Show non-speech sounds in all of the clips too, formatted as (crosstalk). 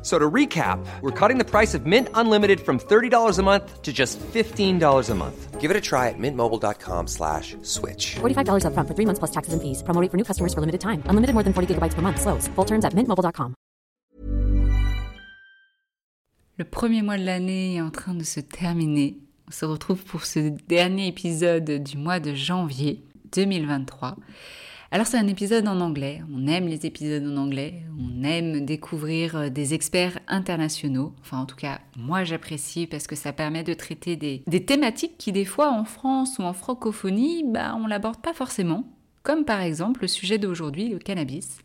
F- So to recap, we're cutting the price of Mint Unlimited from $30 a month to just $15 a month. Give it a try at mintmobile.com slash switch. $45 upfront for three months plus taxes and fees. Promo rate for new customers for limited time. Unlimited more than 40 gigabytes per month. Slows. Full terms at mintmobile.com. Le premier mois de l'année est en train de se terminer. On se retrouve pour ce dernier épisode du mois de janvier 2023. Alors c'est un épisode en anglais, on aime les épisodes en anglais, on aime découvrir euh, des experts internationaux, enfin en tout cas moi j'apprécie parce que ça permet de traiter des, des thématiques qui des fois en France ou en francophonie, bah, on l'aborde pas forcément, comme par exemple le sujet d'aujourd'hui, le cannabis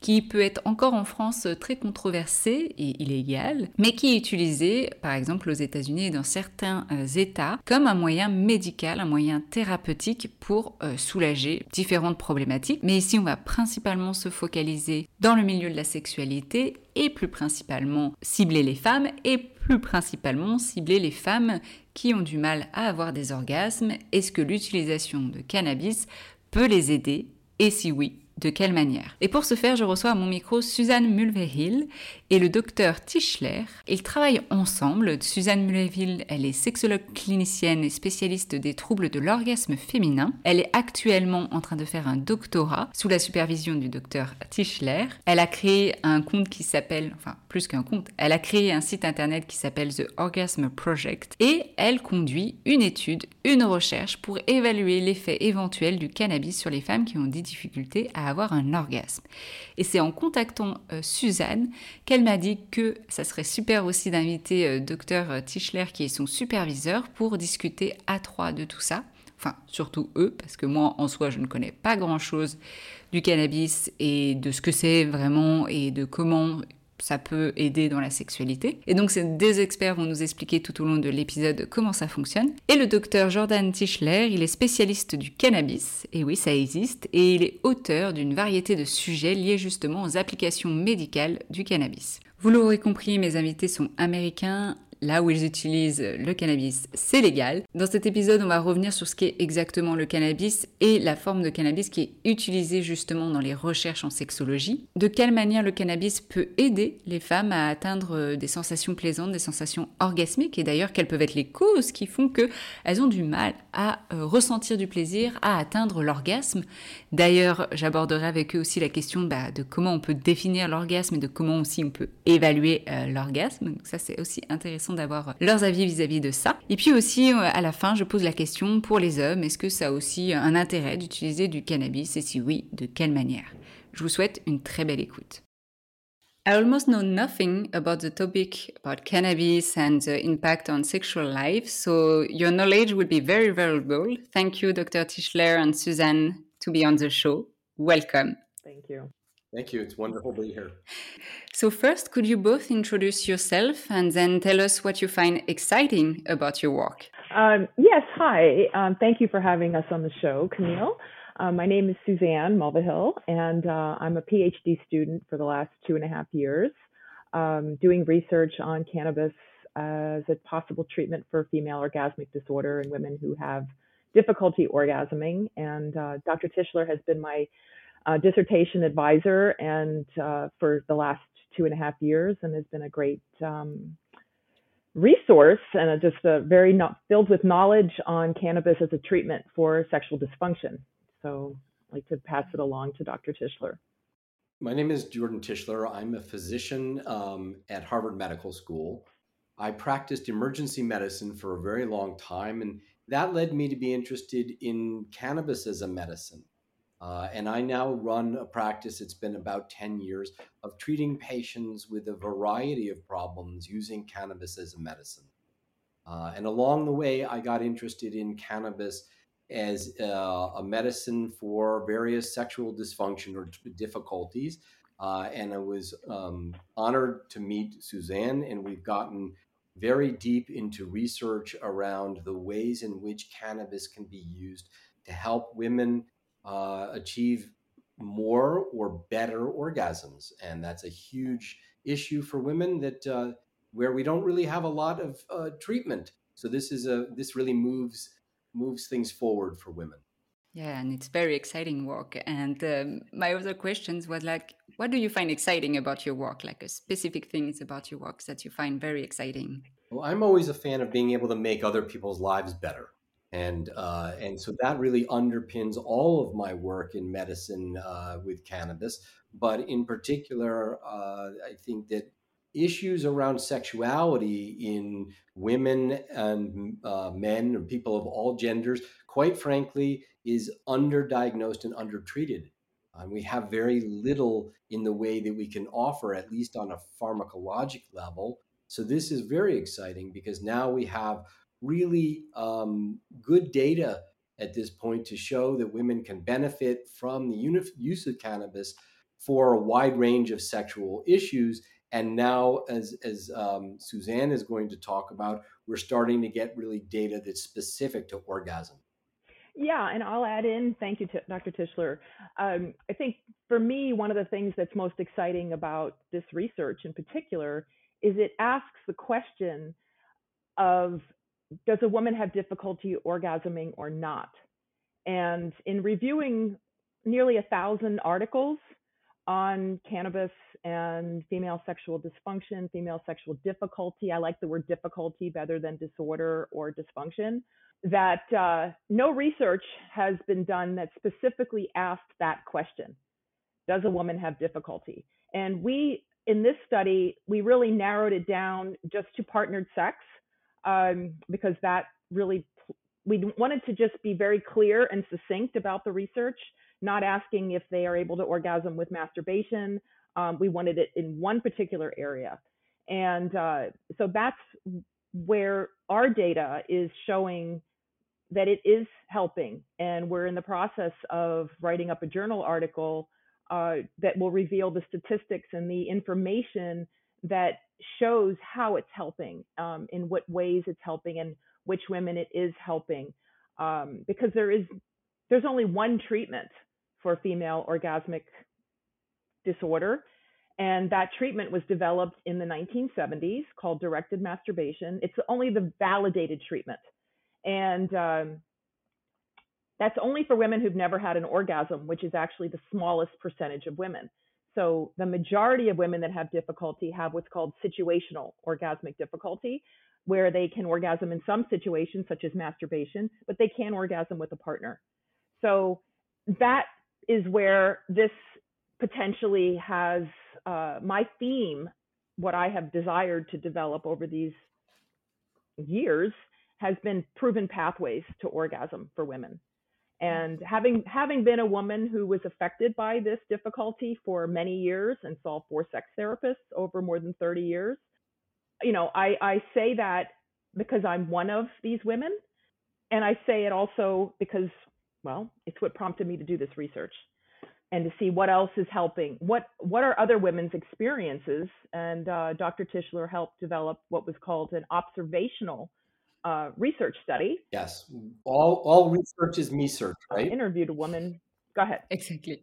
qui peut être encore en France très controversé et illégal, mais qui est utilisé par exemple aux États-Unis et dans certains euh, États comme un moyen médical, un moyen thérapeutique pour euh, soulager différentes problématiques. Mais ici, on va principalement se focaliser dans le milieu de la sexualité et plus principalement cibler les femmes et plus principalement cibler les femmes qui ont du mal à avoir des orgasmes. Est-ce que l'utilisation de cannabis peut les aider? Et si oui, de quelle manière? Et pour ce faire, je reçois à mon micro Suzanne Mulvehill et le docteur Tischler. Ils travaillent ensemble. Suzanne Mulvehill, elle est sexologue clinicienne et spécialiste des troubles de l'orgasme féminin. Elle est actuellement en train de faire un doctorat sous la supervision du docteur Tischler. Elle a créé un compte qui s'appelle, enfin plus qu'un compte, elle a créé un site internet qui s'appelle The Orgasm Project et elle conduit une étude, une recherche pour évaluer l'effet éventuel du cannabis sur les femmes qui ont des difficultés à avoir un orgasme. Et c'est en contactant euh, Suzanne qu'elle m'a dit que ça serait super aussi d'inviter euh, docteur Tischler qui est son superviseur pour discuter à trois de tout ça. Enfin, surtout eux, parce que moi, en soi, je ne connais pas grand-chose du cannabis et de ce que c'est vraiment et de comment ça peut aider dans la sexualité. Et donc, ces des experts vont nous expliquer tout au long de l'épisode comment ça fonctionne. Et le docteur Jordan Tischler, il est spécialiste du cannabis, et oui, ça existe, et il est auteur d'une variété de sujets liés justement aux applications médicales du cannabis. Vous l'aurez compris, mes invités sont américains, là où ils utilisent le cannabis, c'est légal. Dans cet épisode, on va revenir sur ce qu'est exactement le cannabis et la forme de cannabis qui est utilisée justement dans les recherches en sexologie. De quelle manière le cannabis peut aider les femmes à atteindre euh, des sensations plaisantes, des sensations orgasmiques et d'ailleurs quelles peuvent être les causes qui font qu'elles ont du mal à euh, ressentir du plaisir, à atteindre l'orgasme? D'ailleurs, j'aborderai avec eux aussi la question bah, de comment on peut définir l'orgasme et de comment aussi on peut évaluer euh, l'orgasme. Ça, c'est aussi intéressant d'avoir leurs avis vis-à-vis de ça. Et puis aussi, à la fin, je pose la question pour les hommes, est-ce que ça a aussi un intérêt d'utiliser du cannabis et si oui, de quelle manière? Je vous souhaite une très belle écoute. I almost know nothing about the topic about cannabis and the impact on sexual life, so your knowledge would be very valuable. Thank you, Dr. Tischler and Suzanne, to be on the show. Welcome. Thank you. Thank you. It's wonderful to be here. So, first, could you both introduce yourself and then tell us what you find exciting about your work? Um, yes, hi. Um, thank you for having us on the show, Camille. Uh, my name is Suzanne Mulvehill, and uh, I'm a PhD student for the last two and a half years, um, doing research on cannabis as a possible treatment for female orgasmic disorder in women who have difficulty orgasming. And uh, Dr. Tishler has been my uh, dissertation advisor and uh, for the last two and a half years, and has been a great um, resource and a, just a very not, filled with knowledge on cannabis as a treatment for sexual dysfunction. So I'd like to pass it along to Dr. Tishler. My name is Jordan Tishler. I'm a physician um, at Harvard Medical School. I practiced emergency medicine for a very long time, and that led me to be interested in cannabis as a medicine. Uh, and I now run a practice, it's been about 10 years, of treating patients with a variety of problems using cannabis as a medicine. Uh, and along the way, I got interested in cannabis as uh, a medicine for various sexual dysfunction or difficulties. Uh, and I was um, honored to meet Suzanne, and we've gotten very deep into research around the ways in which cannabis can be used to help women uh, achieve more or better orgasms. And that's a huge issue for women that uh, where we don't really have a lot of uh, treatment. So this is a this really moves moves things forward for women. Yeah, and it's very exciting work. And um, my other questions was like, what do you find exciting about your work? Like a specific things about your work that you find very exciting? Well, I'm always a fan of being able to make other people's lives better, and uh, and so that really underpins all of my work in medicine uh, with cannabis. But in particular, uh, I think that issues around sexuality in women and uh, men or people of all genders, quite frankly, is underdiagnosed and undertreated. And we have very little in the way that we can offer, at least on a pharmacologic level. So this is very exciting because now we have really um, good data at this point to show that women can benefit from the use of cannabis for a wide range of sexual issues and now, as as um, Suzanne is going to talk about, we're starting to get really data that's specific to orgasm. Yeah, and I'll add in. Thank you, Dr. Tishler. Um, I think for me, one of the things that's most exciting about this research, in particular, is it asks the question of does a woman have difficulty orgasming or not? And in reviewing nearly a thousand articles on cannabis and female sexual dysfunction, female sexual difficulty. I like the word difficulty better than disorder or dysfunction. That uh, no research has been done that specifically asked that question Does a woman have difficulty? And we, in this study, we really narrowed it down just to partnered sex um, because that really, we wanted to just be very clear and succinct about the research not asking if they are able to orgasm with masturbation. Um, we wanted it in one particular area. And uh, so that's where our data is showing that it is helping. And we're in the process of writing up a journal article uh, that will reveal the statistics and the information that shows how it's helping, um, in what ways it's helping, and which women it is helping. Um, because there is there's only one treatment for female orgasmic disorder. And that treatment was developed in the 1970s called directed masturbation. It's only the validated treatment. And um, that's only for women who've never had an orgasm, which is actually the smallest percentage of women. So the majority of women that have difficulty have what's called situational orgasmic difficulty, where they can orgasm in some situations, such as masturbation, but they can't orgasm with a partner. So that is where this potentially has uh, my theme, what I have desired to develop over these years has been proven pathways to orgasm for women. And having having been a woman who was affected by this difficulty for many years and saw four sex therapists over more than 30 years, you know, I, I say that because I'm one of these women. And I say it also because, well, it's what prompted me to do this research and to see what else is helping. What what are other women's experiences? And uh, Dr. Tishler helped develop what was called an observational uh, research study. Yes, all all research is me search, right? I interviewed a woman. Go ahead. Exactly.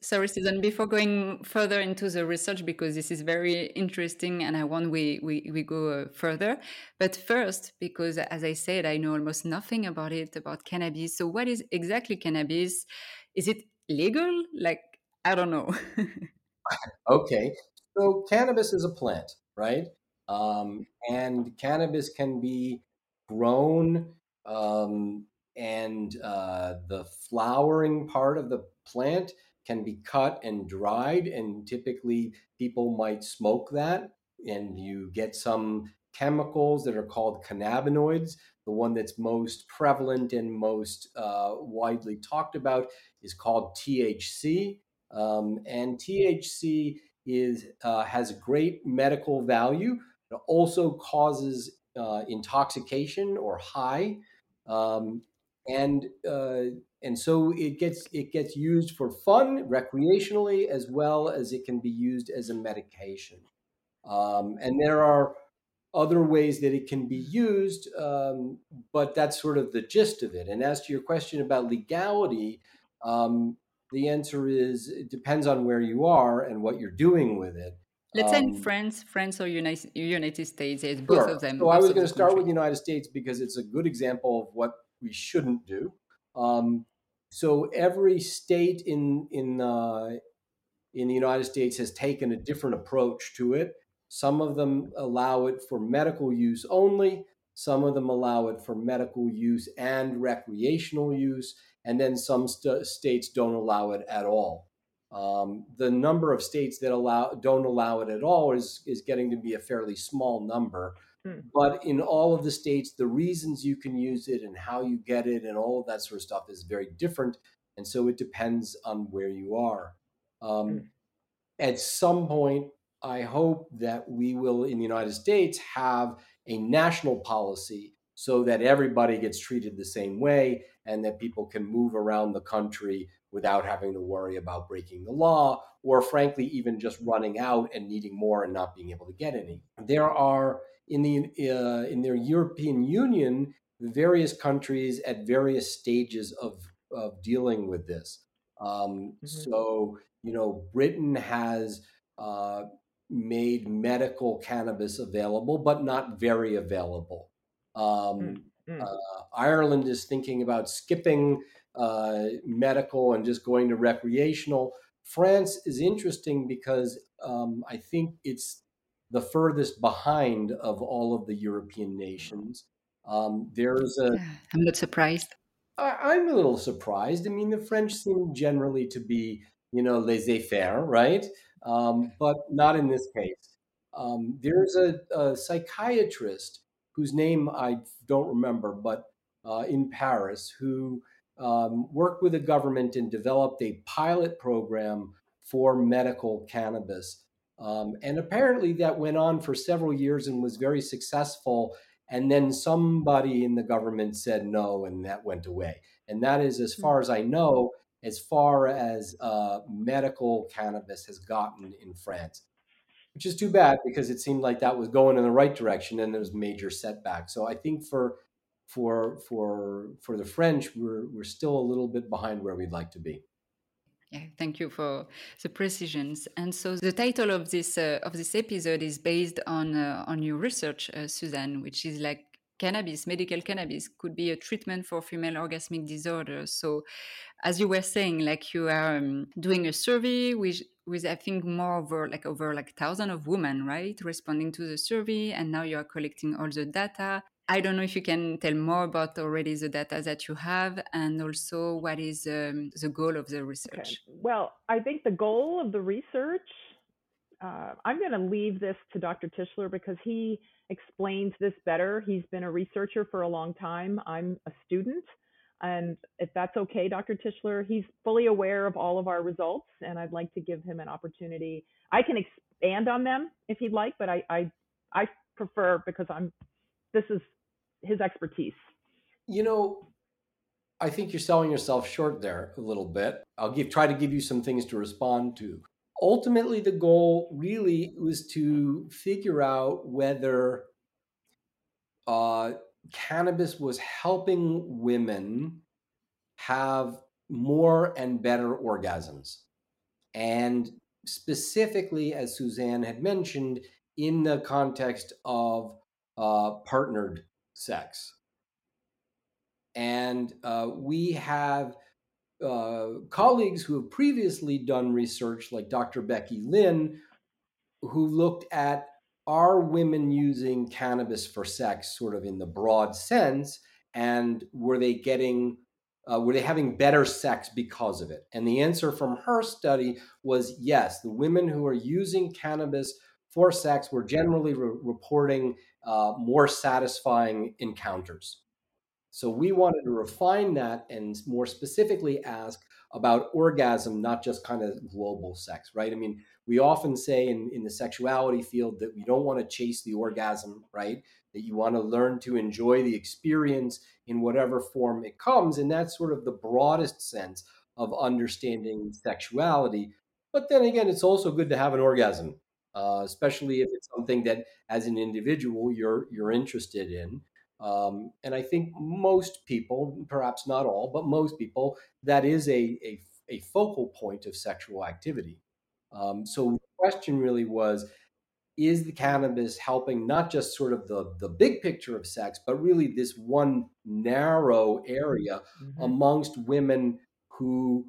Sorry, Susan, before going further into the research, because this is very interesting and I want we, we, we go uh, further. But first, because as I said, I know almost nothing about it, about cannabis. So, what is exactly cannabis? Is it legal? Like, I don't know. (laughs) okay. So, cannabis is a plant, right? Um, and cannabis can be grown um, and uh, the flowering part of the plant can be cut and dried and typically people might smoke that and you get some chemicals that are called cannabinoids. The one that's most prevalent and most uh, widely talked about is called thc um, and thc is uh, has great medical value it also causes uh, intoxication or high, um, and uh, and so it gets it gets used for fun, recreationally, as well as it can be used as a medication. Um, and there are other ways that it can be used, um, but that's sort of the gist of it. And as to your question about legality, um, the answer is it depends on where you are and what you're doing with it. Let's um, say in France, France or United, United States, it's both sure. of them. So I was going to start country. with the United States because it's a good example of what we shouldn't do. Um, so every state in in uh, in the United States has taken a different approach to it. Some of them allow it for medical use only. Some of them allow it for medical use and recreational use, and then some st- states don't allow it at all. Um, the number of states that allow don't allow it at all is is getting to be a fairly small number. Mm. But in all of the states, the reasons you can use it and how you get it and all of that sort of stuff is very different, and so it depends on where you are. Um, mm. At some point, I hope that we will in the United States have a national policy so that everybody gets treated the same way and that people can move around the country without having to worry about breaking the law or frankly even just running out and needing more and not being able to get any there are in the uh, in their european union various countries at various stages of of dealing with this um, mm-hmm. so you know britain has uh, made medical cannabis available but not very available um, mm-hmm. uh, ireland is thinking about skipping uh, medical and just going to recreational. France is interesting because um, I think it's the furthest behind of all of the European nations. Um, there's a. I'm not surprised. I, am a little surprised. I mean, the French seem generally to be, you know, laissez faire, right? Um, but not in this case. Um, there's a, a, psychiatrist whose name I don't remember, but uh, in Paris, who um, worked with the government and developed a pilot program for medical cannabis. Um, and apparently that went on for several years and was very successful. And then somebody in the government said no, and that went away. And that is, as far as I know, as far as uh, medical cannabis has gotten in France, which is too bad because it seemed like that was going in the right direction and there was major setback. So I think for for for for the French, we're we're still a little bit behind where we'd like to be. Yeah, thank you for the precisions. And so the title of this uh, of this episode is based on uh, on your research, uh, Suzanne, which is like cannabis, medical cannabis, could be a treatment for female orgasmic disorders. So, as you were saying, like you are um, doing a survey with with I think more over like over like thousand of women, right, responding to the survey, and now you are collecting all the data. I don't know if you can tell more about already the data that you have and also what is um, the goal of the research. Okay. Well, I think the goal of the research uh, I'm going to leave this to Dr. Tishler because he explains this better. He's been a researcher for a long time. I'm a student. And if that's okay, Dr. Tishler, he's fully aware of all of our results, and I'd like to give him an opportunity. I can expand on them if he'd like, but I, I, I prefer because I'm, this is his expertise. You know, I think you're selling yourself short there a little bit. I'll give try to give you some things to respond to. Ultimately, the goal really was to figure out whether uh, cannabis was helping women have more and better orgasms. And specifically, as Suzanne had mentioned, in the context of uh, partnered sex. And uh, we have uh, colleagues who have previously done research, like Dr. Becky Lynn, who looked at are women using cannabis for sex, sort of in the broad sense, and were they getting uh, were they having better sex because of it? And the answer from her study was yes. The women who are using cannabis for sex were generally re- reporting uh, more satisfying encounters. So we wanted to refine that and more specifically ask about orgasm, not just kind of global sex, right? I mean, we often say in, in the sexuality field that we don't want to chase the orgasm, right? That you want to learn to enjoy the experience in whatever form it comes. And that's sort of the broadest sense of understanding sexuality. But then again, it's also good to have an orgasm, uh, especially if it's something that as an individual you're you're interested in. Um, and I think most people, perhaps not all, but most people, that is a, a, a focal point of sexual activity. Um, so the question really was, is the cannabis helping not just sort of the, the big picture of sex, but really this one narrow area mm-hmm. amongst women who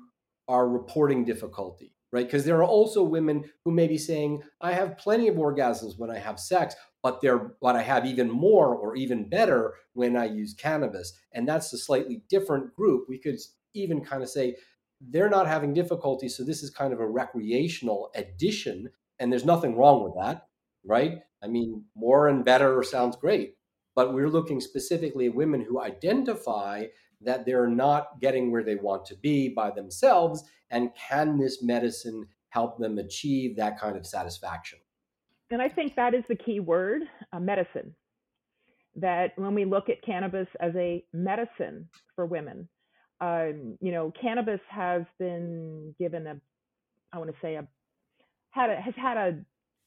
are reporting difficulty? Right? Because there are also women who may be saying, I have plenty of orgasms when I have sex, but they're but I have even more or even better when I use cannabis. And that's a slightly different group. We could even kind of say they're not having difficulty, so this is kind of a recreational addition, and there's nothing wrong with that, right? I mean, more and better sounds great, but we're looking specifically at women who identify that they're not getting where they want to be by themselves and can this medicine help them achieve that kind of satisfaction? And i think that is the key word uh, medicine. That when we look at cannabis as a medicine for women um, you know cannabis has been given a i want to say a had a, has had a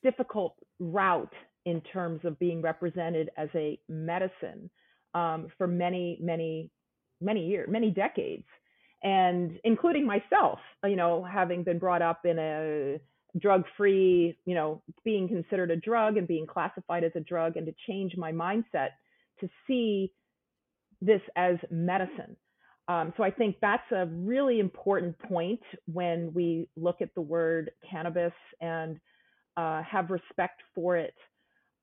difficult route in terms of being represented as a medicine um, for many many many years, many decades, and including myself, you know, having been brought up in a drug-free, you know, being considered a drug and being classified as a drug, and to change my mindset to see this as medicine. Um, so I think that's a really important point when we look at the word cannabis and uh, have respect for it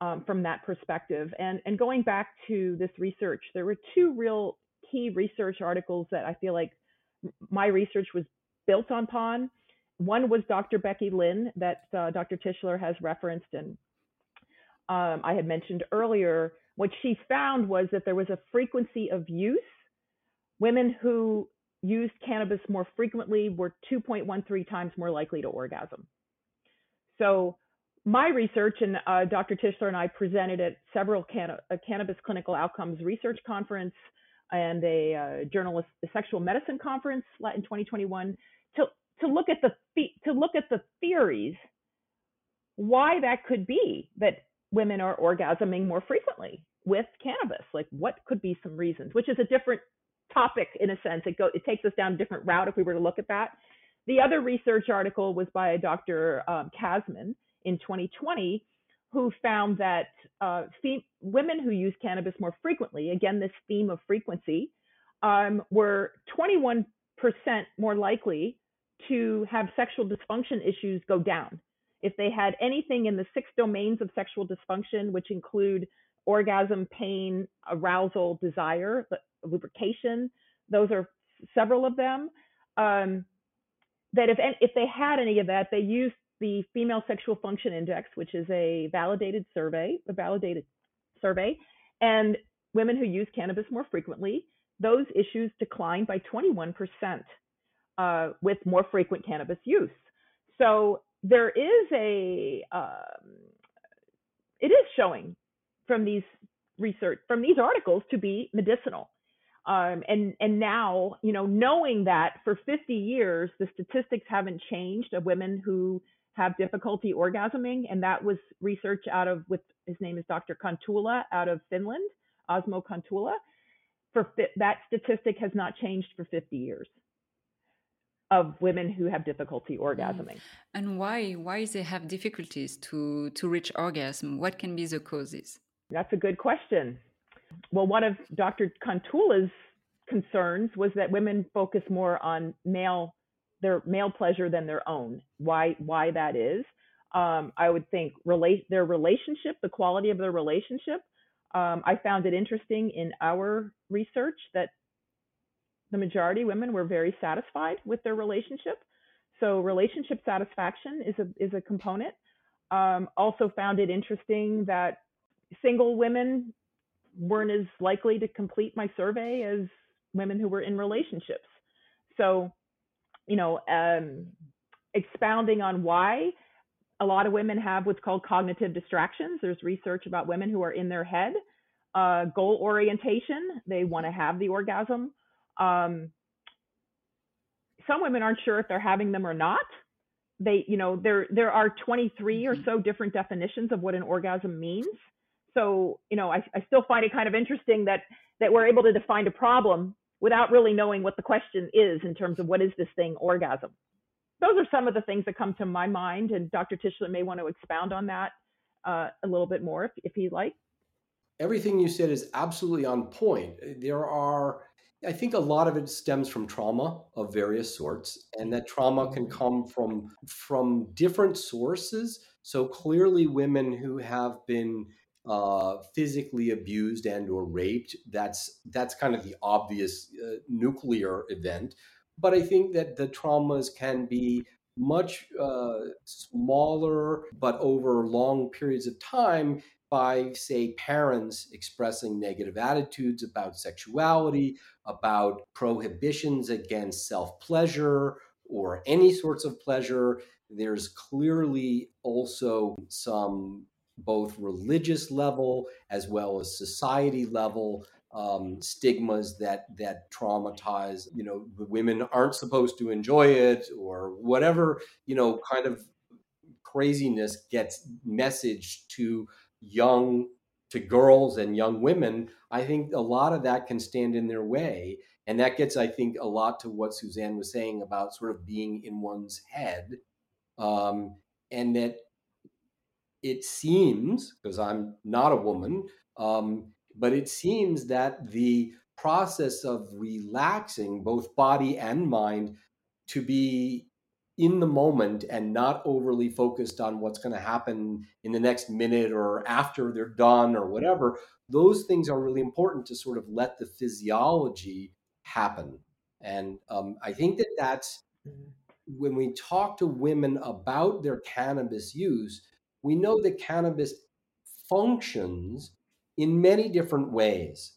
um, from that perspective. And and going back to this research, there were two real key research articles that I feel like my research was built upon. One was Dr. Becky Lynn that uh, Dr. Tishler has referenced, and um, I had mentioned earlier. What she found was that there was a frequency of use. Women who used cannabis more frequently were 2.13 times more likely to orgasm. So my research and uh, Dr. Tishler and I presented at several can- cannabis clinical outcomes research conference and a uh, journalist a sexual medicine conference in 2021 to to look at the to look at the theories why that could be that women are orgasming more frequently with cannabis. Like what could be some reasons which is a different topic in a sense. It go it takes us down a different route if we were to look at that. The other research article was by dr um, Kasman in 2020 who found that uh, fem- women who use cannabis more frequently, again, this theme of frequency, um, were 21% more likely to have sexual dysfunction issues go down. If they had anything in the six domains of sexual dysfunction, which include orgasm, pain, arousal, desire, lubrication, those are several of them. Um, that if if they had any of that, they used the Female Sexual Function Index, which is a validated survey, a validated survey, and women who use cannabis more frequently, those issues decline by 21% uh, with more frequent cannabis use. So there is a, um, it is showing from these research, from these articles to be medicinal. Um, and and now you know knowing that for 50 years the statistics haven't changed of women who have difficulty orgasming and that was research out of with his name is dr kontula out of finland osmo kontula. For that statistic has not changed for 50 years of women who have difficulty mm. orgasming. And why why they have difficulties to to reach orgasm? What can be the causes? That's a good question. Well, one of Dr. Kontula's concerns was that women focus more on male their male pleasure than their own. Why why that is? Um, I would think relate their relationship, the quality of their relationship. Um, I found it interesting in our research that the majority of women were very satisfied with their relationship. So relationship satisfaction is a is a component. Um, also found it interesting that single women weren't as likely to complete my survey as women who were in relationships. So, you know, um, expounding on why a lot of women have what's called cognitive distractions. There's research about women who are in their head. Uh, goal orientation, they want to have the orgasm. Um, some women aren't sure if they're having them or not. They, you know, there there are 23 or mm-hmm. so different definitions of what an orgasm means so you know I, I still find it kind of interesting that that we're able to define a problem without really knowing what the question is in terms of what is this thing orgasm. Those are some of the things that come to my mind and dr tishler may want to expound on that uh, a little bit more if, if he'd like. Everything you said is absolutely on point. There are i think a lot of it stems from trauma of various sorts and that trauma can mm-hmm. come from from different sources. So clearly women who have been uh, physically abused and or raped that's that's kind of the obvious uh, nuclear event. But i think that the traumas can be much uh, smaller but over long periods of time by say parents expressing negative attitudes about sexuality about prohibitions against self-pleasure or any sorts of pleasure. There's clearly also some both religious level as well as society level um, stigmas that that traumatize you know the women aren't supposed to enjoy it or whatever you know kind of craziness gets messaged to young to girls and young women. I think a lot of that can stand in their way. And that gets i think a lot to what suzanne was saying about sort of being in one's head. Um, and that it seems, because I'm not a woman, um, but it seems that the process of relaxing both body and mind to be in the moment and not overly focused on what's going to happen in the next minute or after they're done or whatever those things are really important to sort of let the physiology happen and um, i think that that's mm-hmm. when we talk to women about their cannabis use we know that cannabis functions in many different ways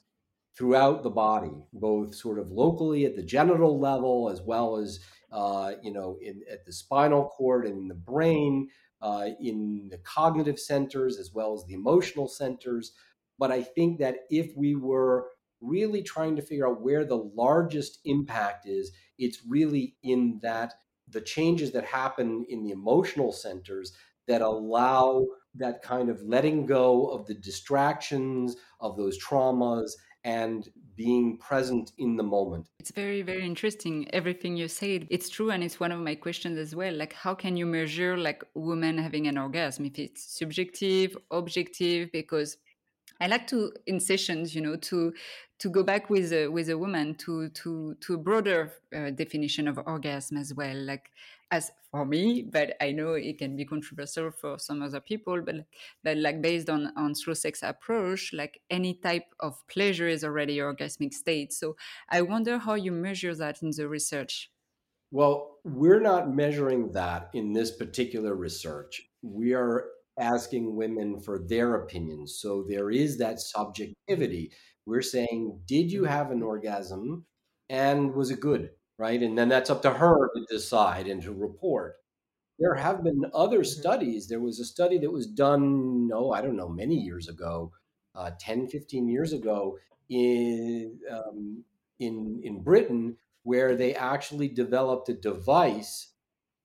throughout the body, both sort of locally at the genital level, as well as uh, you know in, at the spinal cord and in the brain, uh, in the cognitive centers as well as the emotional centers. But I think that if we were really trying to figure out where the largest impact is, it's really in that the changes that happen in the emotional centers that allow that kind of letting go of the distractions of those traumas and being present in the moment. It's very, very interesting. Everything you said, it's true. And it's one of my questions as well. Like, how can you measure like women having an orgasm? If it's subjective, objective, because I like to in sessions, you know, to to go back with a, with a woman to to to a broader uh, definition of orgasm as well. Like as for me, but I know it can be controversial for some other people. But but like based on on slow sex approach, like any type of pleasure is already orgasmic state. So I wonder how you measure that in the research. Well, we're not measuring that in this particular research. We are asking women for their opinions. So there is that subjectivity. We're saying, did you have an orgasm and was it good? Right. And then that's up to her to decide and to report. There have been other Mm-hmm. studies. There was a study that was done, no, I don't know, many years ago, uh, 10, 15 years ago in, um, in, in Britain, where they actually developed a device.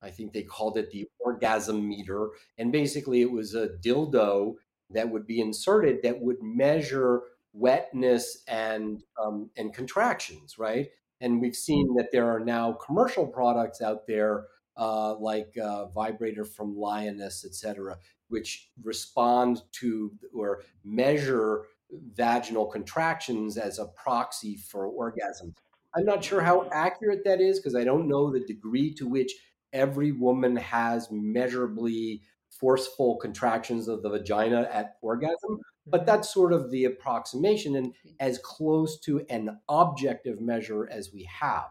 I think they called it the orgasm meter. And basically, it was a dildo that would be inserted that would measure wetness and, um, and contractions, right? And we've seen that there are now commercial products out there uh, like uh, vibrator from Lioness, et cetera, which respond to or measure vaginal contractions as a proxy for orgasm. I'm not sure how accurate that is because I don't know the degree to which every woman has measurably forceful contractions of the vagina at orgasm, but that's sort of the approximation and as close to an objective measure as we have.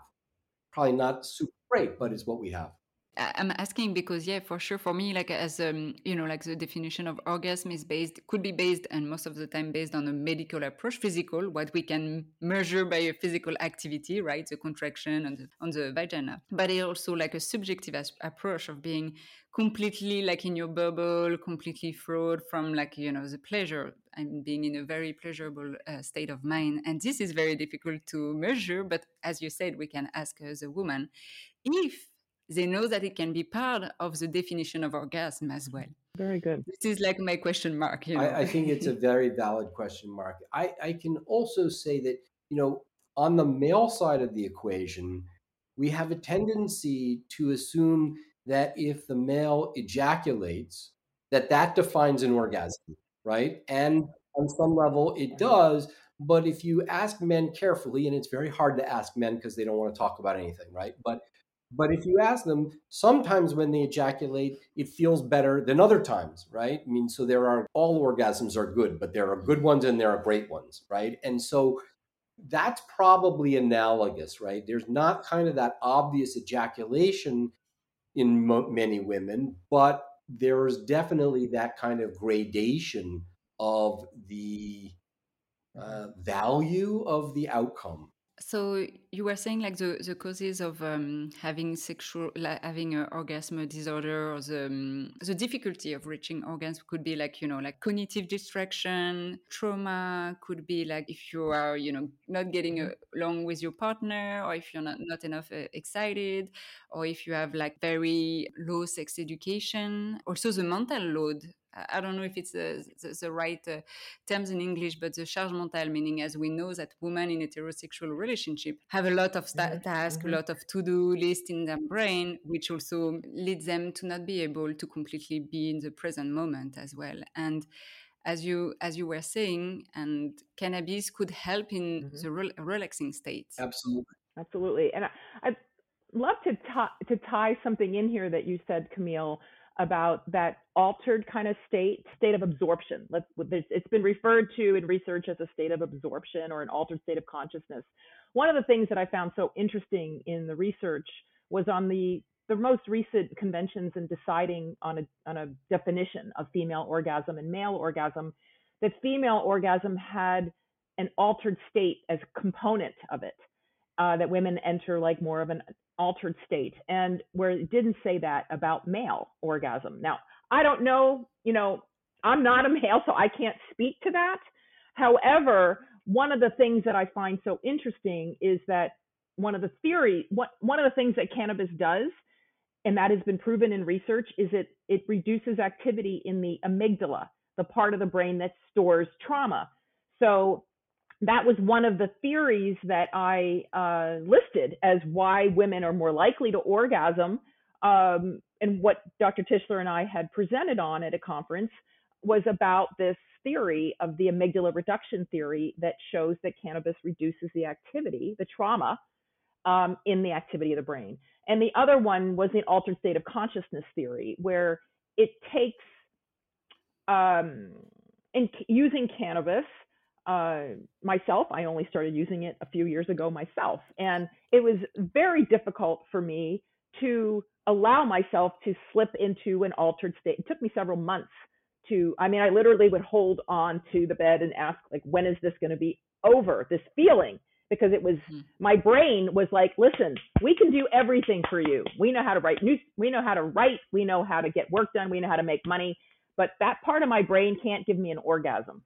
Probably not super great, but it's what we have. I'm asking because yeah, for sure, for me, like as um, you know, like the definition of orgasm is based could be based and most of the time based on a medical approach, physical, what we can measure by a physical activity, right, the contraction on the on the vagina. But it also like a subjective as- approach of being completely like in your bubble, completely fraud from like you know the pleasure and being in a very pleasurable uh, state of mind. And this is very difficult to measure. But as you said, we can ask as a woman if they know that it can be part of the definition of orgasm as well. Very good. This is like my question mark. You know? I, I think it's a very valid question, Mark. I, I can also say that, you know, on the male side of the equation, we have a tendency to assume that if the male ejaculates, that that defines an orgasm, right? And on some level, it does. But if you ask men carefully, and it's very hard to ask men because they don't want to talk about anything, right? But but if you ask them, sometimes when they ejaculate, it feels better than other times, right? I mean, so there are all orgasms are good, but there are good ones and there are great ones, right? And so that's probably analogous, right? There's not kind of that obvious ejaculation in mo- many women, but there's definitely that kind of gradation of the uh, value of the outcome. So you were saying like the, the causes of um, having sexual like having an orgasm disorder or the um, the difficulty of reaching orgasm could be like you know like cognitive distraction, trauma could be like if you are you know not getting uh, along with your partner or if you're not not enough uh, excited or if you have like very low sex education. Also the mental load I don't know if it's the, the, the right uh, terms in English, but the charge mentale, meaning as we know that women in heterosexual relationship have a lot of sta- tasks, mhm. a lot of to-do list in their brain, which also leads them to not be able to completely be in the present moment as well. And as you as you were saying, and cannabis could help in Mhm. the rel- relaxing state. Absolutely. Absolutely. And I, I'd love to, ti- to tie something in here that you said, Camille, about that altered kind of state, state of absorption. Let's, it's been referred to in research as a state of absorption or an altered state of consciousness. One of the things that I found so interesting in the research was on the the most recent conventions in deciding on a on a definition of female orgasm and male orgasm, that female orgasm had an altered state as a component of it uh, that women enter like more of an altered state and where it didn't say that about male orgasm. Now i don't know you know i'm not a male so i can't speak to that. However one of the things that i find so interesting is that one of the theory what, one of the things that cannabis does and that has been proven in research is it it reduces activity in the amygdala the part of the brain that stores trauma. So that was one of the theories that I uh, listed as why women are more likely to orgasm. Um, and what Dr. Tishler and I had presented on at a conference was about this theory of the amygdala reduction theory that shows that cannabis reduces the activity, the trauma, um, in the activity of the brain. And the other one was the altered state of consciousness theory, where it takes, um, in using cannabis, uh, myself, I only started using it a few years ago myself. And it was very difficult for me to allow myself to slip into an altered state. It took me several months to, I mean, I literally would hold on to the bed and ask, like, when is this going to be over? This feeling. Because it was mm-hmm. my brain was like, listen, we can do everything for you. We know how to write news, we know how to write, we know how to get work done, we know how to make money. But that part of my brain can't give me an orgasm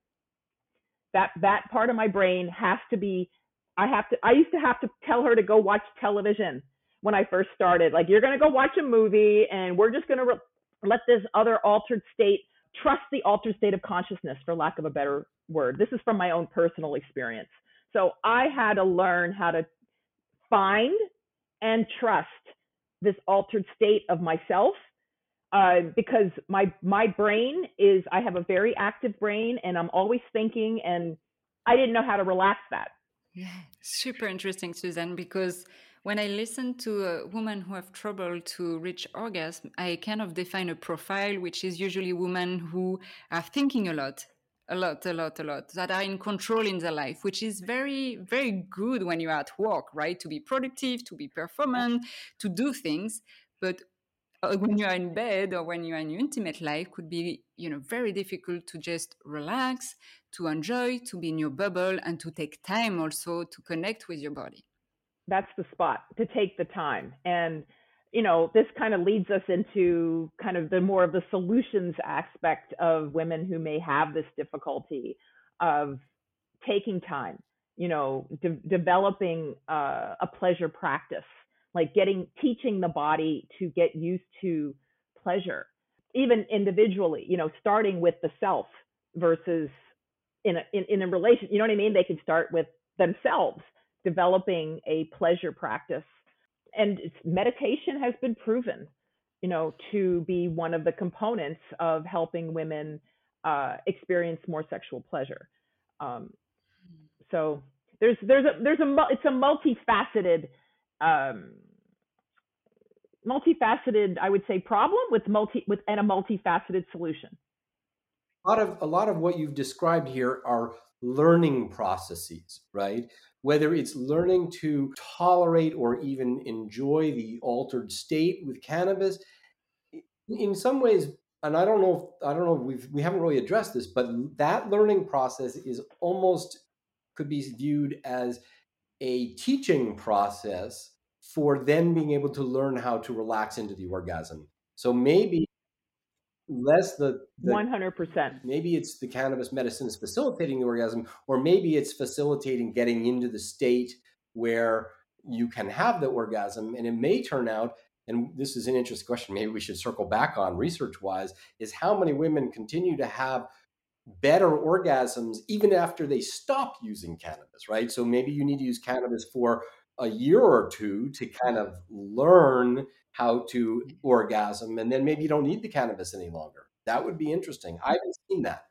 that that part of my brain has to be I have to I used to have to tell her to go watch television when I first started. Like you're going to go watch a movie and we're just going to re- let this other altered state trust the altered state of consciousness for lack of a better word. This is from my own personal experience. So I had to learn how to find and trust this altered state of myself uh, because my my brain is I have a very active brain and I'm always thinking and I didn't know how to relax that. Yeah, (laughs) super interesting, Suzanne, because when I listen to a women who have trouble to reach orgasm, I kind of define a profile which is usually women who are thinking a lot, a lot, a lot, a lot, that are in control in their life, which is very, very good when you're at work, right? To be productive, to be performant, to do things. But when you are in bed or when you are in your intimate life could be you know very difficult to just relax to enjoy to be in your bubble and to take time also to connect with your body. That's the spot to take the time. And you know this kind of leads us into kind of the more of the solutions aspect of women who may have this difficulty of taking time you know de- developing uh, a pleasure practice like getting teaching the body to get used to pleasure even individually you know starting with the self versus in a in, in a relation you know what i mean? They can start with themselves developing a pleasure practice. And it's meditation has been proven you know to be one of the components of helping women uh, experience more sexual pleasure. Um, so there's there's a there's a it's a multifaceted um, multifaceted, I would say, problem with multi with and a multifaceted solution. A lot of a lot of what you've described here are learning processes, right? Whether it's learning to tolerate or even enjoy the altered state with cannabis, in some ways, and I don't know, if, I don't know, we've we haven't really addressed this, but that learning process is almost could be viewed as a teaching process for then being able to learn how to relax into the orgasm. So maybe less the, the 100%. Maybe it's the cannabis medicine is facilitating the orgasm, or maybe it's facilitating getting into the state where you can have the orgasm. And it may turn out, and this is an interesting question, maybe we should circle back on research wise, is how many women continue to have better orgasms even after they stop using cannabis, right? So maybe you need to use cannabis for a year or two to mm-hmm. kind of learn how to orgasm and then maybe you don't need the cannabis any longer. That would be interesting. I haven't seen that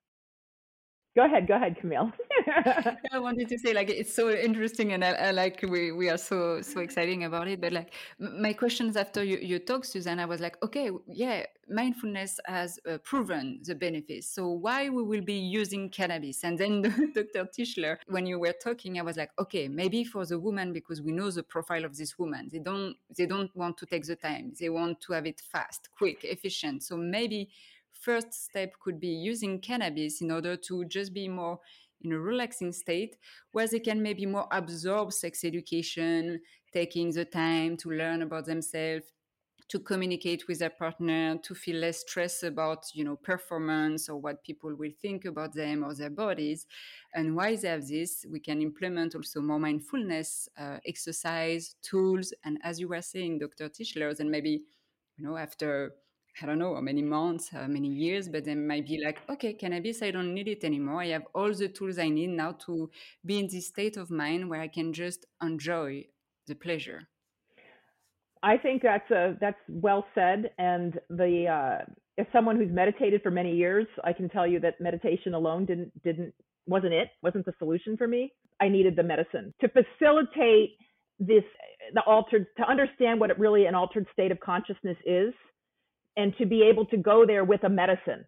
go ahead go ahead camille. (laughs) I wanted to say like it's so interesting and I, I, like we, we are so so exciting about it but like my questions after you, you talk suzanne i was like okay yeah mindfulness has uh, proven the benefits. So why we will be using cannabis? And then (laughs) dr tishler when you were talking i was like okay maybe for the woman because we know the profile of this woman they don't they don't want to take the time. They want to have it fast quick efficient. So maybe first step could be using cannabis in order to just be more in a relaxing state where they can maybe more absorb sex education, taking the time to learn about themselves, to communicate with their partner, to feel less stress about, you know, performance or what people will think about them or their bodies. And why they have this, we can implement also more mindfulness uh, exercise tools. And as you were saying, Dr. Tishler, and maybe, you know, after I don't know how many months, how many years, but then might be like, okay, cannabis, I don't need it anymore. I have all the tools I need now to be in this state of mind where I can just enjoy the pleasure. I think that's a that's well said. And the uh, as someone who's meditated for many years, I can tell you that meditation alone didn't didn't wasn't it wasn't the solution for me. I needed the medicine to facilitate this the altered to understand what it really an altered state of consciousness is and to be able to go there with a medicine,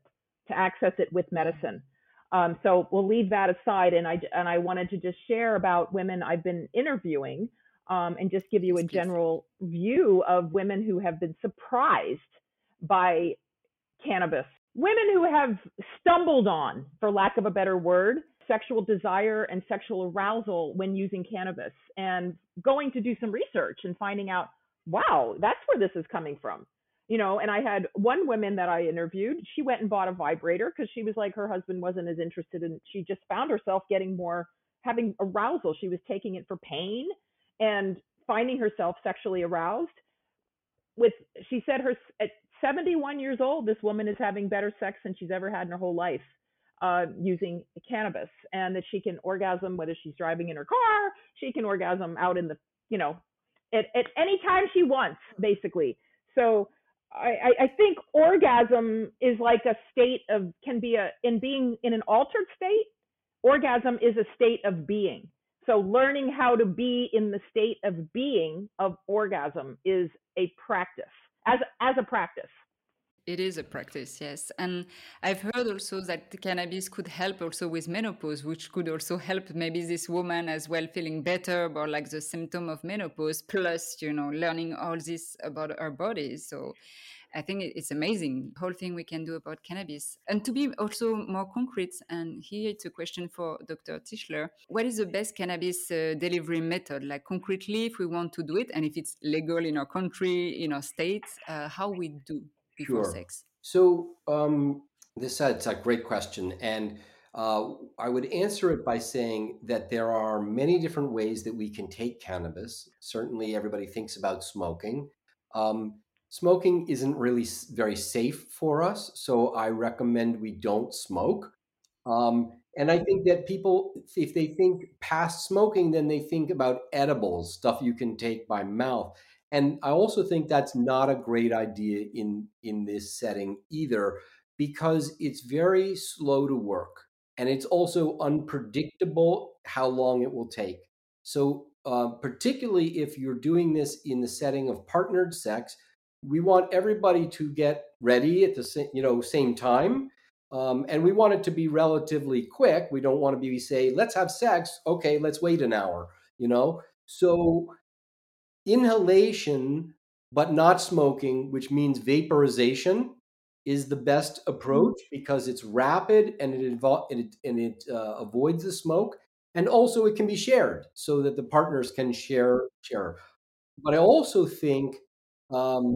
to access it with medicine. Um, so we'll leave that aside, and I and I wanted to just share about women I've been interviewing, um, and just give you a general view of women who have been surprised by cannabis. Women who have stumbled on, for lack of a better word, sexual desire and sexual arousal when using cannabis, and going to do some research and finding out, wow, that's where this is coming from you know, and I had one woman that I interviewed, she went and bought a vibrator because she was like her husband wasn't as interested in she just found herself getting more having arousal. She was taking it for pain and finding herself sexually aroused. With she said her at 71 years old, this woman is having better sex than she's ever had in her whole life uh, using cannabis, and that she can orgasm whether she's driving in her car, she can orgasm out in the you know at, at any time she wants, basically. So I, I think orgasm is like a state of can be a in being in an altered state. Orgasm is a state of being. So learning how to be in the state of being of orgasm is a practice as as a practice. It is a practice, yes. And I've heard also that cannabis could help also with menopause, which could also help maybe this woman as well feeling better about like the symptom of menopause, plus, you know, learning all this about our bodies. So I think it's amazing, whole thing we can do about cannabis. And to be also more concrete, and here it's a question for Dr. Tishler, what is the best cannabis uh, delivery method? Like concretely, if we want to do it, and if it's legal in our country, in our states, uh, how we do? Before sure. sex? So um, this uh, it's a great question, and uh, I would answer it by saying that there are many different ways that we can take cannabis. Certainly, everybody thinks about smoking. Um, smoking isn't really very safe for us, so I recommend we don't smoke. Um, and I think that people, if they think past smoking, then they think about edibles, stuff you can take by mouth. And I also think that's not a great idea in in this setting either because it's very slow to work and it's also unpredictable how long it will take. So uh, particularly if you're doing this in the setting of partnered sex, we want everybody to get ready at the same you know same time. Um, and we want it to be relatively quick. We don't want to be say, let's have sex. Okay, let's wait an hour. You know, so inhalation, but not smoking, which means vaporization, is the best mm-hmm. approach because it's rapid and it, invo- and it, and it uh, avoids the smoke. And also, it can be shared so that the partners can share share. But I also think um,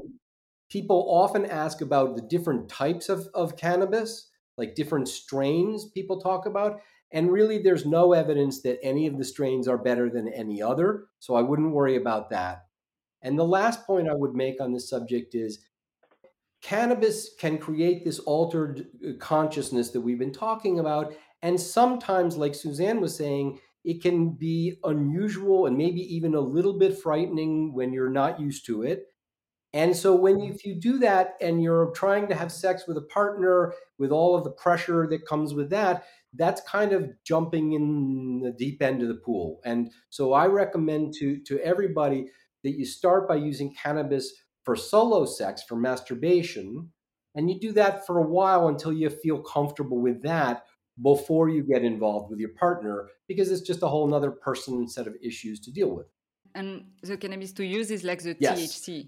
people often ask about the different types of, of cannabis, like different strains people talk about. And really, there's no evidence that any of the strains are better than any other. So I wouldn't worry about that. And the last point I would make on this subject is cannabis can create this altered uh, consciousness that we've been talking about. And sometimes, like Suzanne was saying, it can be unusual and maybe even a little bit frightening when you're not used to it. And so when you, if you do that and you're trying to have sex with a partner with all of the pressure that comes with that, that's kind of jumping in the deep end of the pool. And so I recommend to to everybody that you start by using cannabis for solo sex, for masturbation, and you do that for a while until you feel comfortable with that before you get involved with your partner, because it's just a whole other person and set of issues to deal with. And the cannabis to use is like the yes. THC,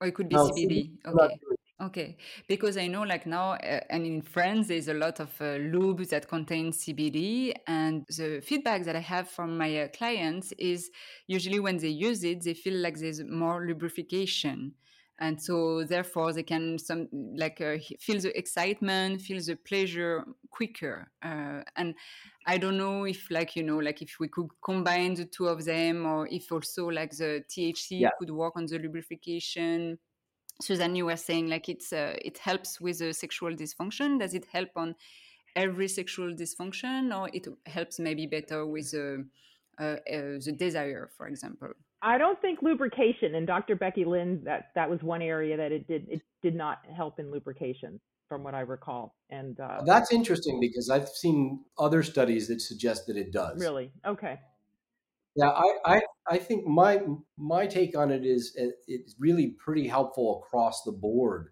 or it could be no, CBD. Okay. Okay, because I know like now, uh, and in France, there's a lot of uh, lube that contain CBD, and the feedback that I have from my uh, clients is usually when they use it, they feel like there's more lubrication, and so therefore they can some like uh, feel the excitement, feel the pleasure quicker. Uh, and I don't know if like you know like if we could combine the two of them, or if also like the THC yeah. could work on the lubrication Suzanne, you were saying like it's uh, it helps with a sexual dysfunction. Does it help on every sexual dysfunction, or it helps maybe better with uh, uh, the desire, for example? I don't think lubrication. And Dr. Becky Lynn, that that was one area that it did it did not help in lubrication, from what I recall. And uh, that's interesting because I've seen other studies that suggest that it does. Really? Okay. Yeah, I, I, I think my my take on it is it's really pretty helpful across the board.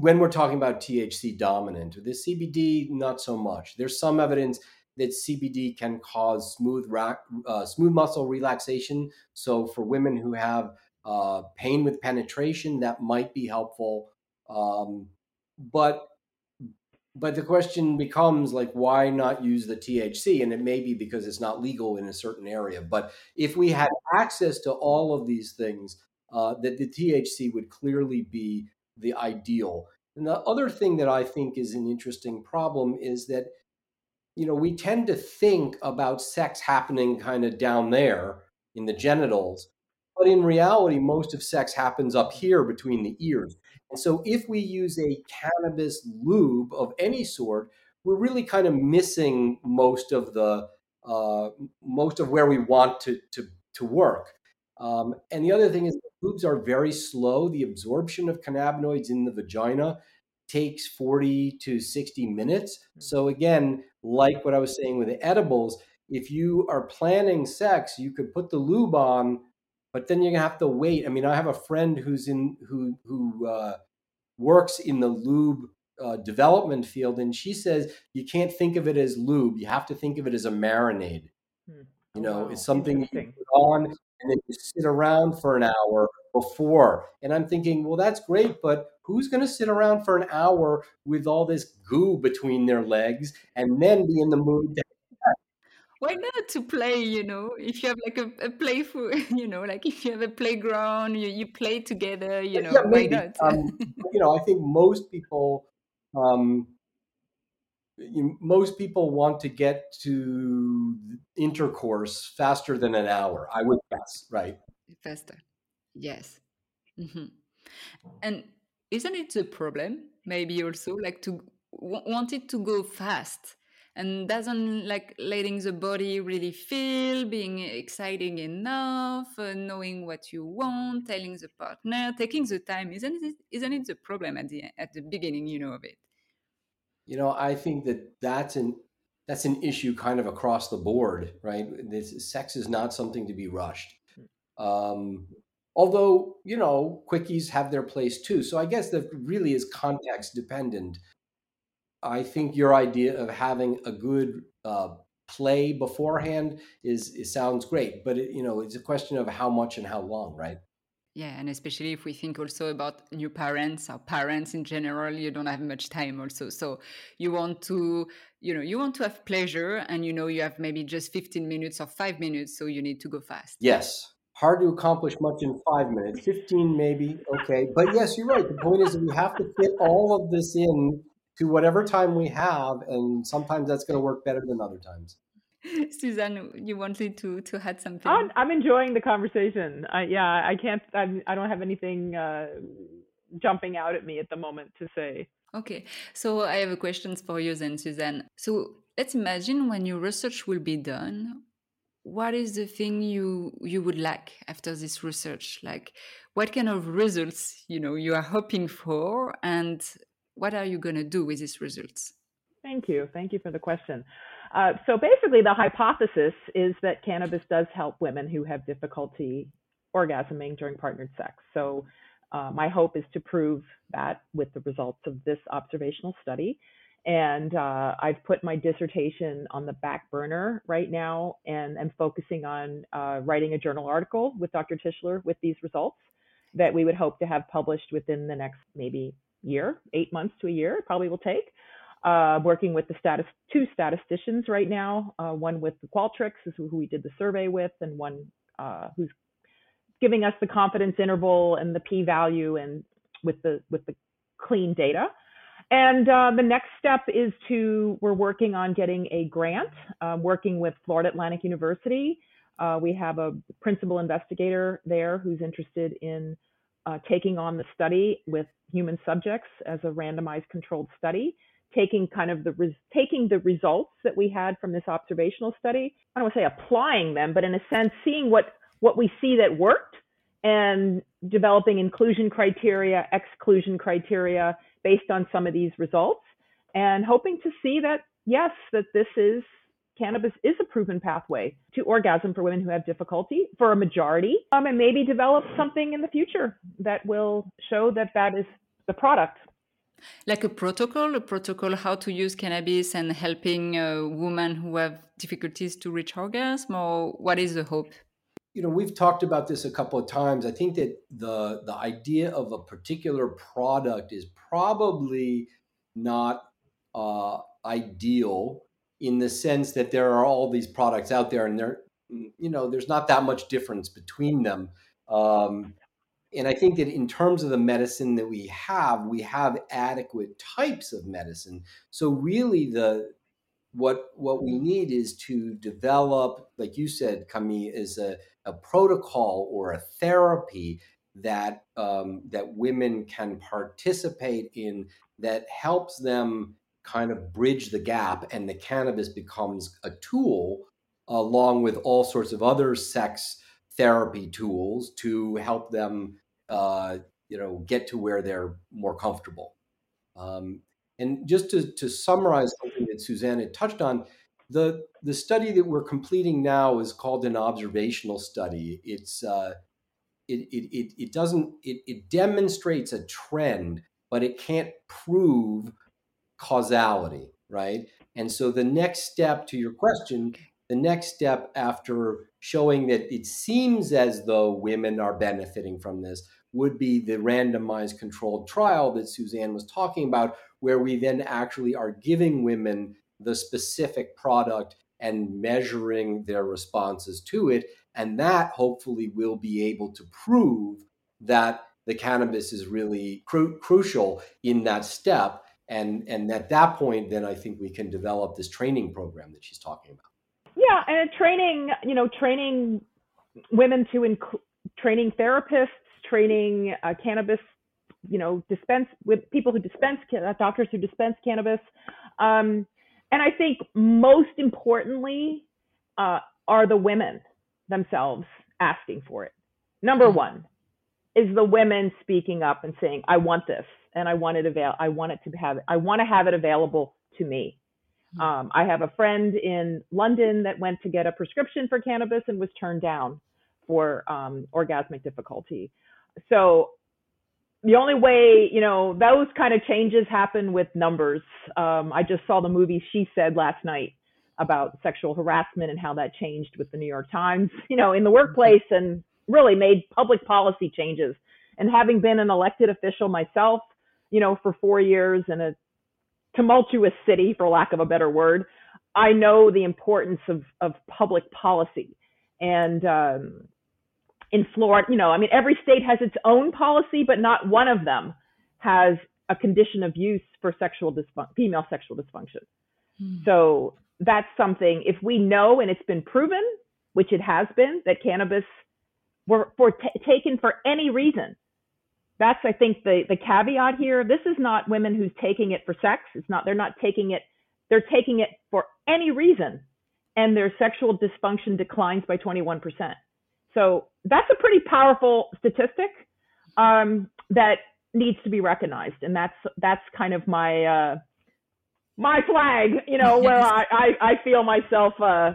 when we're talking about THC dominant, the CBD not so much. There's some evidence that CBD can cause smooth uh, smooth muscle relaxation. So for women who have uh, pain with penetration, that might be helpful. Um, but but the question becomes like why not use the THC and it may be because it's not legal in a certain area. But if we had access to all of these things uh, that the THC would clearly be the ideal. And the other thing that I think is an interesting problem is that you know we tend to think about sex happening kind of down there in the genitals but in reality most of sex happens up here between the ears and so if we use a cannabis lube of any sort, we're really kind of missing most of the uh, most of where we want to to, to work. Um, and the other thing is lubes are very slow. The absorption of cannabinoids in the vagina takes 40 to 60 minutes. Hmm. So again, like what I was saying with the edibles, if you are planning sex, you could put the lube on but then you're gonna have to wait. I mean, I have a friend who's in who who uh, works in the lube uh, development field, and she says you can't think of it as lube. You have to think of it as a marinade. Hmm. You know, wow. it's something you put on and then you sit around for an hour before. And I'm thinking, well, that's great, but who's going to sit around for an hour with all this goo between their legs and then be in the mood to why not to play you know? If you have like a, a playful (laughs) you know like if you have a playground you, you play together you know yeah, why not? Um, you know i think most people um, you, most people want to get to intercourse faster than an hour i would guess right? Faster. Yes. Mm-hmm. and isn't it a problem maybe also like to w- want it to go fast and doesn't like letting the body really feel being exciting enough uh, knowing what you want telling the partner taking the time isn't it isn't it the problem at the at the beginning you know of it? You know i think that that's an that's an issue kind of across the board right? This sex is not something to be rushed. Um, although you know quickies have their place too. So i guess that really is context dependent I think your idea of having a good uh, play beforehand is, is sounds great, but it, you know it's a question of how much and how long, right? Yeah, and especially if we think also about new parents or parents in general, you don't have much time also. So you want to, you know, you want to have pleasure and you know you have maybe just 15 minutes or five minutes, so you need to go fast. Yes. Hard to accomplish much in five minutes, 15 maybe. Okay. But yes, you're right. The point is that we have to fit all of this in to whatever time we have and sometimes that's going to work better than other times (laughs) Suzanne, you wanted to to add something? I'm, I'm enjoying the conversation. I, yeah, I can't. I'm, I don't have anything uh, jumping out at me at the moment to say. Okay, so I have a question for you then, Suzanne. So let's imagine when your research will be done, what is the thing you you would like after this research? Like, what kind of results you know you are hoping for, and what are you going to do with these results? Thank you. Thank you for the question. Uh, so basically, the hypothesis is that cannabis does help women who have difficulty orgasming during partnered sex. So uh, my hope is to prove that with the results of this observational study. And uh, I've put my dissertation on the back burner right now and I'm focusing on uh, writing a journal article with Dr. Tishler with these results that we would hope to have published within the next maybe year, eight months to a year, it probably will take. Uh, working with the status two statisticians right now, uh, one with the Qualtrics, who, who we did the survey with, and one uh, who's giving us the confidence interval and the p-value and with the with the clean data. And uh, the next step is to we're working on getting a grant, uh, working with Florida Atlantic University. Uh, we have a principal investigator there who's interested in uh, taking on the study with human subjects as a randomized controlled study, taking kind of the res- taking the results that we had from this observational study. I don't want to say applying them, but in a sense, seeing what what we see that worked and developing inclusion criteria, exclusion criteria based on some of these results, and hoping to see that yes, that this is cannabis is a proven pathway to orgasm for women who have difficulty for a majority, um, and maybe develop something in the future that will show that that is the product like a protocol, a protocol how to use cannabis and helping uh, women who have difficulties to reach orgasm, or what is the hope? You know, we've talked about this a couple of times. I think that the the idea of a particular product is probably not uh, ideal in the sense that there are all these products out there, and there, you know, there's not that much difference between them. Um, and I think that in terms of the medicine that we have, we have adequate types of medicine. So really, the what what we need is to develop, like you said, Camille, is a, a protocol or a therapy that um, that women can participate in that helps them kind of bridge the gap, and the cannabis becomes a tool along with all sorts of other sex therapy tools to help them uh, you know, get to where they're more comfortable. Um, and just to, to summarize something that Suzanne had touched on, the the study that we're completing now is called an observational study. It's uh, it, it, it, it doesn't it, it demonstrates a trend, but it can't prove causality, right? And so the next step to your question, the next step after showing that it seems as though women are benefiting from this would be the randomized controlled trial that Suzanne was talking about, where we then actually are giving women the specific product and measuring their responses to it. And that hopefully will be able to prove that the cannabis is really cru- crucial in that step. And, and at that point, then I think we can develop this training program that she's talking about. Yeah, and training, you know, training women to inc- training therapists training uh, cannabis, you know, dispense with people who dispense uh, doctors who dispense cannabis. Um, and I think most importantly uh, are the women themselves asking for it. Number mm-hmm. one is the women speaking up and saying, "I want this, and I want it avail. I want it to have. I want to have it available to me." Mm-hmm. Um, I have a friend in London that went to get a prescription for cannabis and was turned down for um, orgasmic difficulty so the only way, you know, those kind of changes happen with numbers. Um, I just saw the movie She Said last night about sexual harassment and how that changed with the New York Times, (laughs) you know, in the workplace and really made public policy changes. And having been an elected official myself, you know, for four years in a tumultuous city, for lack of a better word, I know the importance of, of public policy. And um, in Florida, you know, I mean, every state has its own policy, but not one of them has a condition of use for sexual dysfunction, female sexual dysfunction. Hmm. So that's something, if we know and it's been proven, which it has been, that cannabis were for t- taken for any reason. That's, I think, the, the caveat here. This is not women who's taking it for sex. It's not, they're not taking it, they're taking it for any reason. And their sexual dysfunction declines by 21%. So that's a pretty powerful statistic um, that needs to be recognized, and that's that's kind of my uh, my flag, you know, where (laughs) I, I, I feel myself uh,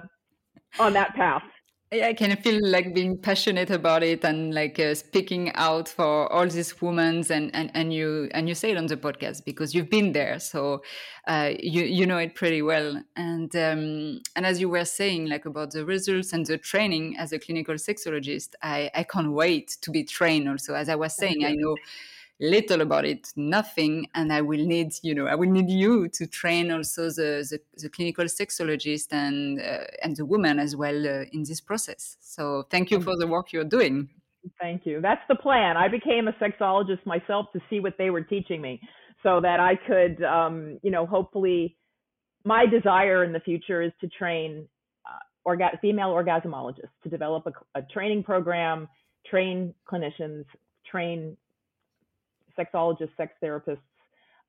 on that path. I can feel like being passionate about it and like uh, speaking out for all these women and, and, and you and you say it on the podcast because you've been there so uh, you you know it pretty well. And um, and as you were saying like about the results and the training as a clinical sexologist I, I can't wait to be trained also. As I was saying I know little about it, nothing, and I will need, you know, I will need you to train also the the, the clinical sexologist and uh, and the woman as well uh, in this process. So thank you for the work you're doing. Thank you. That's the plan. I became a sexologist myself to see what they were teaching me, so that I could, um, you know, hopefully, my desire in the future is to train uh, orga- female orgasmologists to develop a, a training program, train clinicians, train sexologists, sex therapists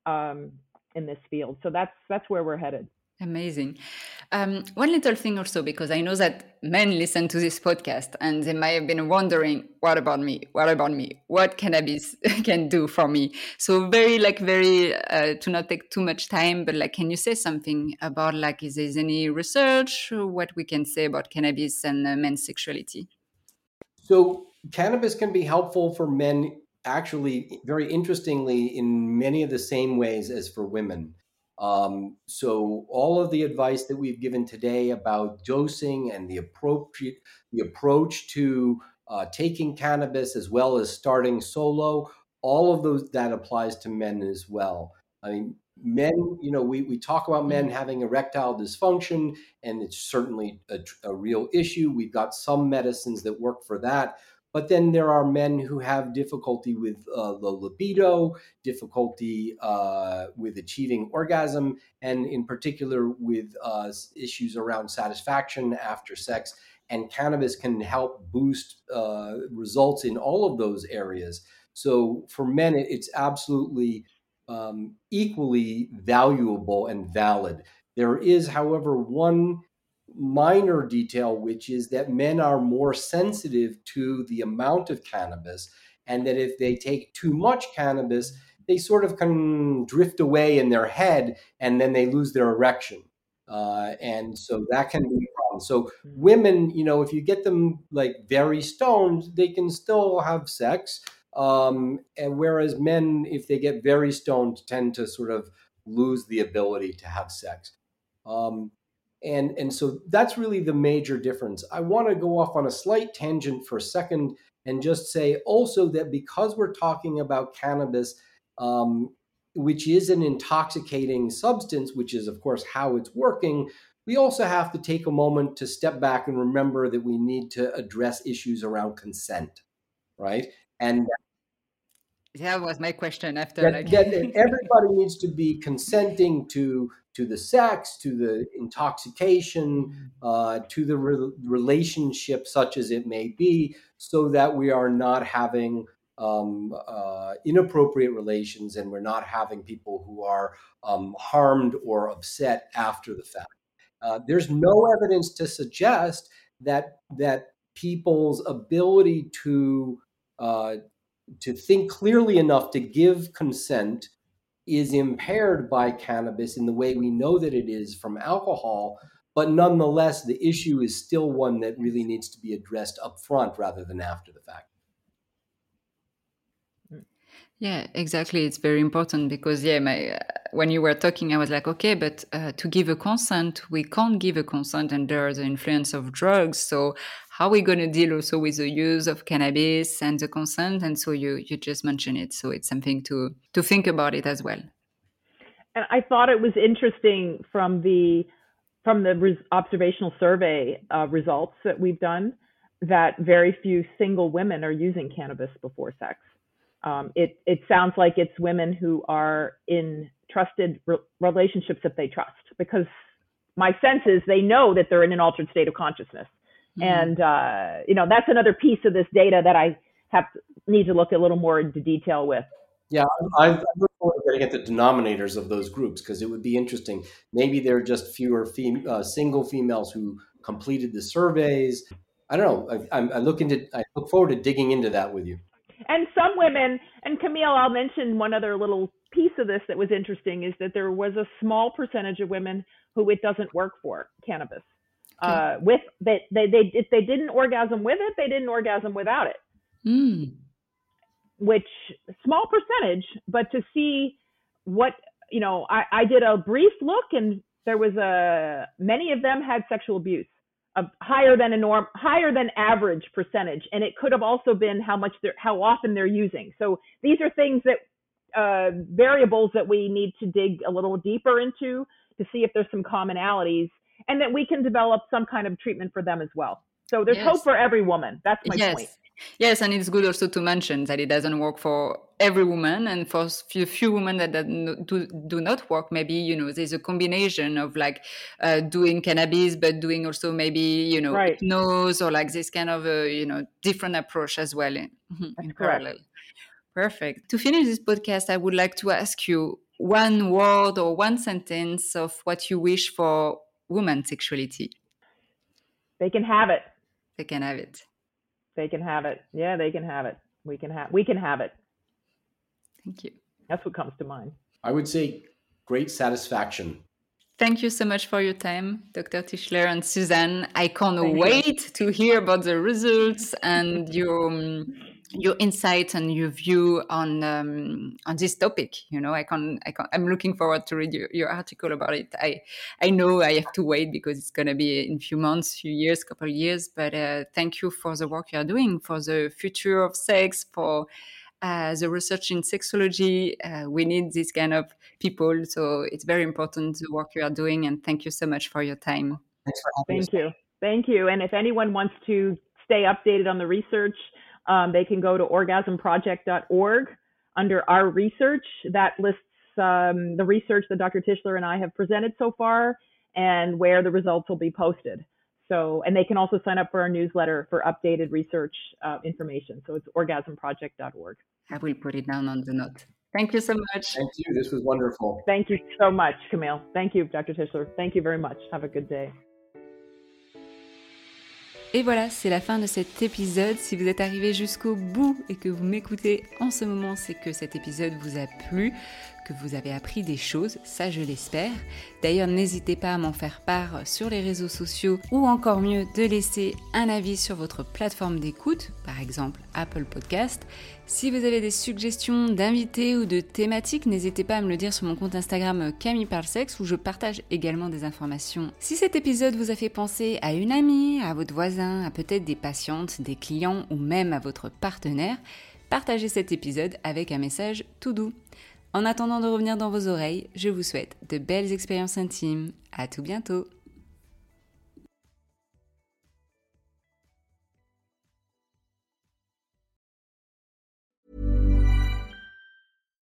um, in this field. So that's that's where we're headed. Amazing. Um, one little thing also, because I know that men listen to this podcast and they might have been wondering, what about me? What about me? What cannabis (laughs) can do for me? So very, like, very, uh, to not take too much time, but like, can you say something about like, is there any research, what we can say about cannabis and uh, men's sexuality? So cannabis can be helpful for men actually very interestingly in many of the same ways as for women. Um, so all of the advice that we've given today about dosing and the appropriate the approach to uh, taking cannabis as well as starting solo, all of those that applies to men as well. I mean, men, you know, we, we talk about men mm-hmm. having erectile dysfunction, and it's certainly a, a real issue. We've got some medicines that work for that. But then there are men who have difficulty with uh, the libido, difficulty uh, with achieving orgasm, and in particular with uh, issues around satisfaction after sex. And cannabis can help boost uh, results in all of those areas. So for men, it's absolutely um, equally valuable and valid. There is, however, one minor detail, which is that men are more sensitive to the amount of cannabis, and that if they take too much cannabis, they sort of can drift away in their head and then they lose their erection. Uh, and so that can be a problem. So hmm. women, you know, if you get them like very stoned, they can still have sex. Um, and whereas men, if they get very stoned, tend to sort of lose the ability to have sex. Um, and and so that's really the major difference. I want to go off on a slight tangent for a second and just say also that because we're talking about cannabis um, which is an intoxicating substance which is of course how it's working we also have to take a moment to step back and remember that we need to address issues around consent right? And that was my question after that, like... that (laughs) everybody needs to be consenting to to the sex, to the intoxication, mm-hmm. uh, to the re- relationship, such as it may be, so that we are not having um, uh, inappropriate relations and we're not having people who are um, harmed or upset after the fact. Uh, there's no evidence to suggest that that people's ability to uh, to think clearly enough to give consent is impaired by cannabis in the way we know that it is from alcohol. But nonetheless, the issue is still one that really needs to be addressed up front rather than after the fact. Yeah, exactly. It's very important because yeah, my uh, when you were talking, I was like, okay, but uh, to give a consent, we can't give a consent and under the influence of drugs. So how are we going to deal also with the use of cannabis and the consent? And so you you just mentioned it, so it's something to to think about it as well. And I thought it was interesting from the from the res- observational survey uh, results that we've done that very few single women are using cannabis before sex. Um, it it sounds like it's women who are in trusted re- relationships that they trust because my sense is they know that they're in an altered state of consciousness Mm-hmm. And, uh, you know, that's another piece of this data that I have to, need to look a little more into detail with. Yeah, I, I look forward to getting at the denominators of those groups because it would be interesting. Maybe there are just fewer fem- uh, single females who completed the surveys. I don't know. I, I, look into. I look forward to digging into that with you. And some women, and Camille, I'll mention one other little piece of this that was interesting is that there was a small percentage of women who it doesn't work for cannabis uh, with they, they they if they didn't orgasm with it, they didn't orgasm without it. Mm. Which small percentage, but to see what you know, I, I did a brief look and there was a many of them had sexual abuse, a higher than a norm, higher than average percentage, and it could have also been how much they're how often they're using. So these are things that uh, variables that we need to dig a little deeper into to see if there's some commonalities and that we can develop some kind of treatment for them as well. So there's yes. hope for every woman. That's my yes. point. Yes, and it's good also to mention that it doesn't work for every woman, and for few, few women that, that do, do not work, maybe you know there's a combination of like uh, doing cannabis, but doing also maybe you know right. nose or like this kind of a you know different approach as well (laughs) in, in parallel. Perfect. To finish this podcast, I would like to ask you one word or one sentence of what you wish for woman sexuality? They can have it. They can have it. They can have it. Yeah, they can have it. We can have we can have it. Thank you. That's what comes to mind. I would say great satisfaction. Thank you so much for your time, Dr. Tischler and Suzanne. I can't Thank wait you. to hear about the results and your um, your insight and your view on um, on this topic. You know, I can I can I'm looking forward to read your, your article about it. I I know I have to wait because it's going to be in few months, few years, couple of years. But uh, thank you for the work you are doing for the future of sex for. Uh, the research in sexology, uh, we need this kind of people. So it's very important the work you are doing. And thank you so much for your time. Thanks for having Thank us. you. Thank you. And if anyone wants to stay updated on the research, um, they can go to orgasmproject.org under our research. That lists um, the research that Dr. Tishler and I have presented so far and where the results will be posted. So, and they can also sign up for our newsletter for updated research uh, information. So it's orgasmproject.org. I will put it down on the note. Thank you so much. Thank you. This was wonderful. Thank you so much, Camille. Thank you, Dr. Tishler. Thank you very much. Have a good day. Et voilà, c'est la fin de cet épisode. Si vous êtes arrivé jusqu'au bout et que vous m'écoutez en ce moment, c'est que cet épisode vous a plu que vous avez appris des choses, ça je l'espère. D'ailleurs, n'hésitez pas à m'en faire part sur les réseaux sociaux ou encore mieux de laisser un avis sur votre plateforme d'écoute, par exemple Apple Podcast. Si vous avez des suggestions d'invités ou de thématiques, n'hésitez pas à me le dire sur mon compte Instagram Camille Parlesex où je partage également des informations. Si cet épisode vous a fait penser à une amie, à votre voisin, à peut-être des patientes, des clients ou même à votre partenaire, partagez cet épisode avec un message tout doux. En attendant de revenir dans vos oreilles, je vous souhaite de belles expériences intimes. À tout bientôt!